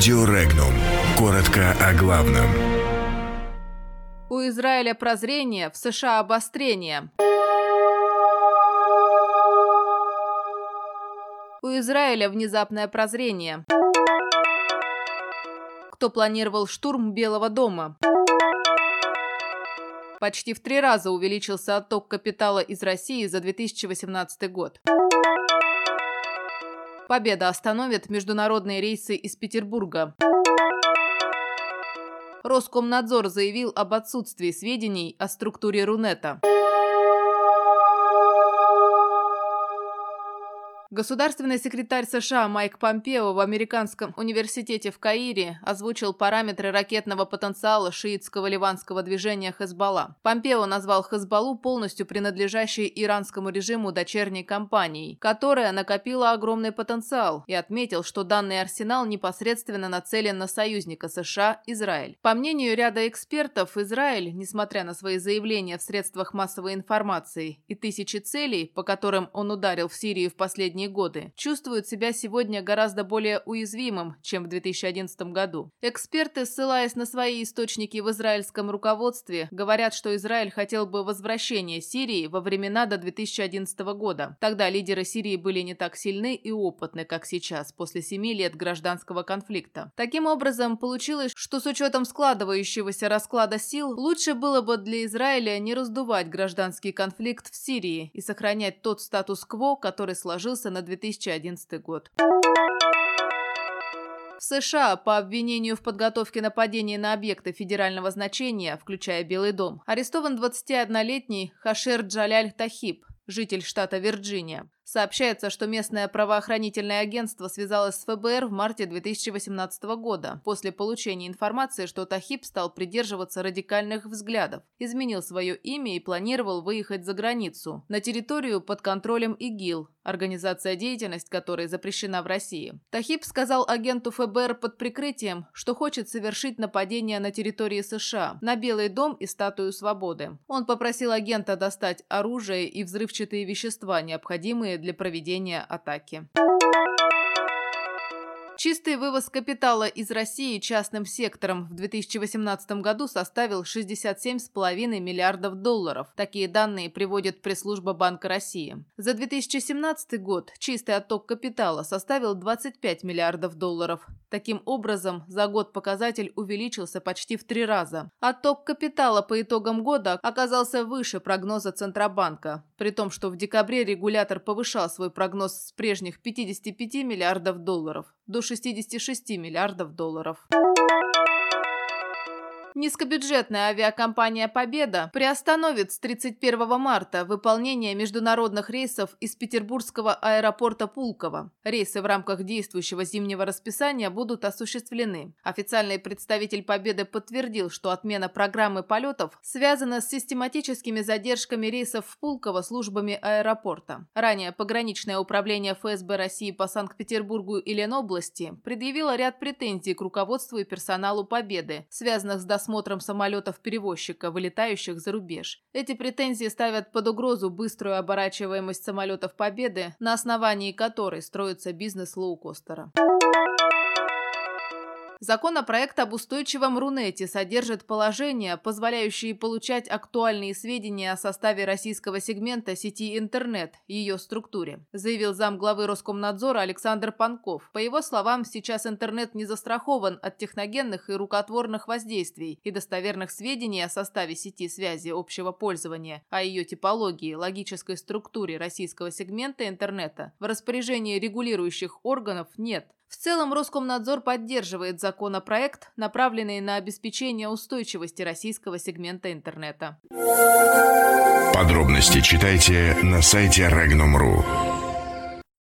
Радио Регнум. Коротко о главном. У Израиля прозрение, в США обострение. У Израиля внезапное прозрение. Кто планировал штурм Белого дома? Почти в три раза увеличился отток капитала из России за 2018 год. Победа остановит международные рейсы из Петербурга. Роскомнадзор заявил об отсутствии сведений о структуре Рунета. Государственный секретарь США Майк Помпео в Американском университете в Каире озвучил параметры ракетного потенциала шиитского ливанского движения Хезбалла. Помпео назвал Хезбаллу полностью принадлежащей иранскому режиму дочерней компанией, которая накопила огромный потенциал, и отметил, что данный арсенал непосредственно нацелен на союзника США – Израиль. По мнению ряда экспертов, Израиль, несмотря на свои заявления в средствах массовой информации и тысячи целей, по которым он ударил в Сирии в последние последние годы, чувствует себя сегодня гораздо более уязвимым, чем в 2011 году. Эксперты, ссылаясь на свои источники в израильском руководстве, говорят, что Израиль хотел бы возвращения Сирии во времена до 2011 года. Тогда лидеры Сирии были не так сильны и опытны, как сейчас, после семи лет гражданского конфликта. Таким образом, получилось, что с учетом складывающегося расклада сил, лучше было бы для Израиля не раздувать гражданский конфликт в Сирии и сохранять тот статус-кво, который сложился на 2011 год. В США по обвинению в подготовке нападения на объекты федерального значения, включая Белый дом, арестован 21-летний Хашер Джаляль Тахиб, житель штата Вирджиния. Сообщается, что местное правоохранительное агентство связалось с ФБР в марте 2018 года, после получения информации, что Тахиб стал придерживаться радикальных взглядов, изменил свое имя и планировал выехать за границу, на территорию под контролем ИГИЛ, организация деятельность которой запрещена в России. Тахиб сказал агенту ФБР под прикрытием, что хочет совершить нападение на территории США, на Белый дом и Статую Свободы. Он попросил агента достать оружие и взрывчатые вещества, необходимые для проведения атаки. Чистый вывоз капитала из России частным сектором в 2018 году составил 67,5 миллиардов долларов. Такие данные приводит пресс-служба Банка России. За 2017 год чистый отток капитала составил 25 миллиардов долларов. Таким образом, за год показатель увеличился почти в три раза. Отток капитала по итогам года оказался выше прогноза Центробанка, при том, что в декабре регулятор повышал свой прогноз с прежних 55 миллиардов долларов до 66 миллиардов долларов. Низкобюджетная авиакомпания «Победа» приостановит с 31 марта выполнение международных рейсов из петербургского аэропорта Пулково. Рейсы в рамках действующего зимнего расписания будут осуществлены. Официальный представитель «Победы» подтвердил, что отмена программы полетов связана с систематическими задержками рейсов в Пулково службами аэропорта. Ранее пограничное управление ФСБ России по Санкт-Петербургу и Ленобласти предъявило ряд претензий к руководству и персоналу «Победы», связанных с досмотром осмотром самолетов-перевозчика, вылетающих за рубеж. Эти претензии ставят под угрозу быструю оборачиваемость самолетов Победы, на основании которой строится бизнес лоукостера. Законопроект об устойчивом Рунете содержит положения, позволяющие получать актуальные сведения о составе российского сегмента сети интернет и ее структуре, заявил замглавы Роскомнадзора Александр Панков. По его словам, сейчас интернет не застрахован от техногенных и рукотворных воздействий и достоверных сведений о составе сети связи общего пользования, о ее типологии, логической структуре российского сегмента интернета в распоряжении регулирующих органов нет. В целом Роскомнадзор поддерживает законопроект, направленный на обеспечение устойчивости российского сегмента интернета. Подробности читайте на сайте Regnum.ru.